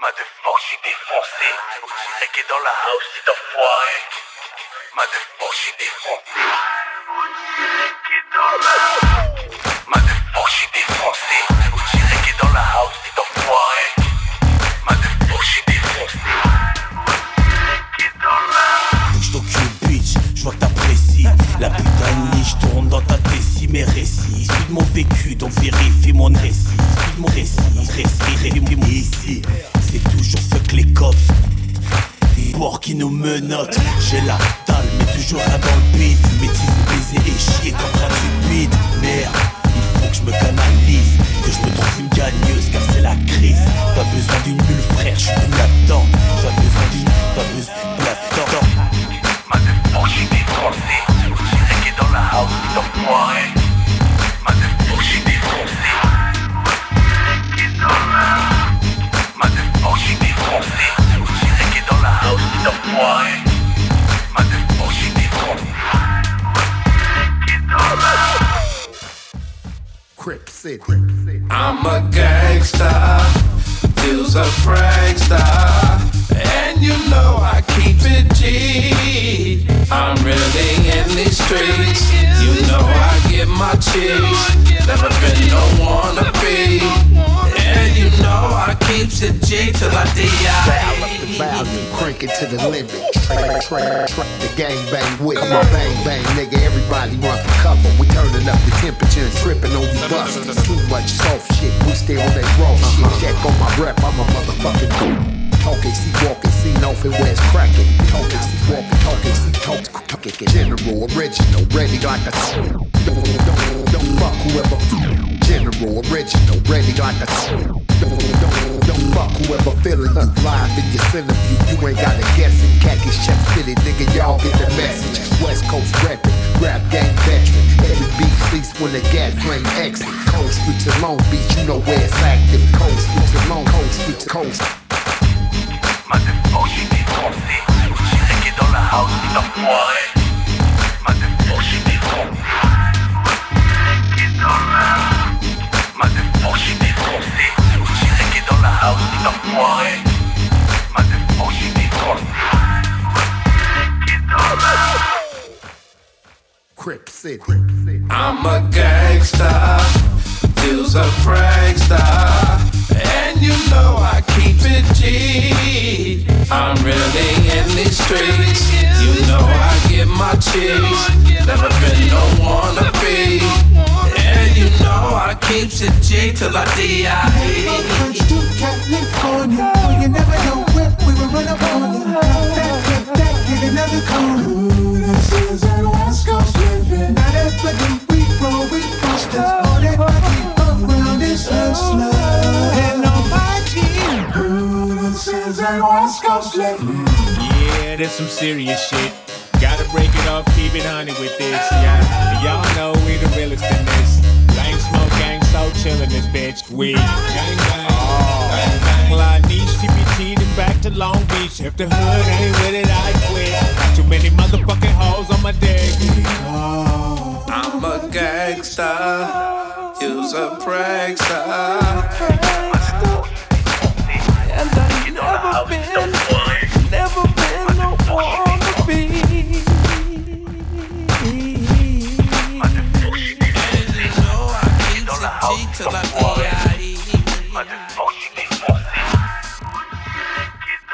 M'a de force défoncé, t'es dans la house, c'est enfoiré. M'a de force défoncé, t'es dans la niche tourne dans ta tessie, mes récits. Issus de mon vécu, donc vérifie mon récit. De mon récit, récit, récit, ici. C'est toujours fuck les cops. Porcs qui nous menottent. J'ai la dalle, mais toujours rien dans le beat. Métis, baiser et chier comme Crip City. I'm a gangster, you's a prankster, and you know I keep it G. I'm really in these streets, you know I get my cheese. Volume, crank it to the limit. The gang bang with Come on, bang bang, nigga. Everybody run for cover. We turning up the temperature and tripping on you busters. Too much soft shit. We stay on that raw shit. Uh-huh. Check on my rep. I'm a motherfucking dude. Talking, see, walking, see, off and where's cracking. Talking, see, walking, talking, see, talking, talking. General, original, ready like a. Don't, don't, don't fuck whoever. General, original, ready like a. Don't, don't, don't fuck whoever feeling you live in your interview. You ain't gotta guess it. Khakis check fitted, nigga. Y'all get the message. West Coast reppin', rap gang veteran. Every beat cease when the gas flame exit. Cold Street to Long Beach, you know where it's active. Crip City. I'm a gangster, you's a prankster, and you know I keep it G. I'm really in these streets, you know I get my cheese. Never been no wannabe, and you know I keeps it G till I die. Ooh, this West Coast living. Yeah, that's some serious shit. Gotta break it off, keep it honey with this. Yeah, y'all know we the realest in this. Lame smoke gang, so chillin' this bitch. We gang bang. Gang bang. Well, I need TBT then back to Long Beach. If the hood ain't with it, I quit. Got too many motherfucking hoes on my dick. I'm a gangster, you's a prankster. And I never been, never been no défoncé. You know I. Motherfuck, j'suis défoncé. On dirait qu'il est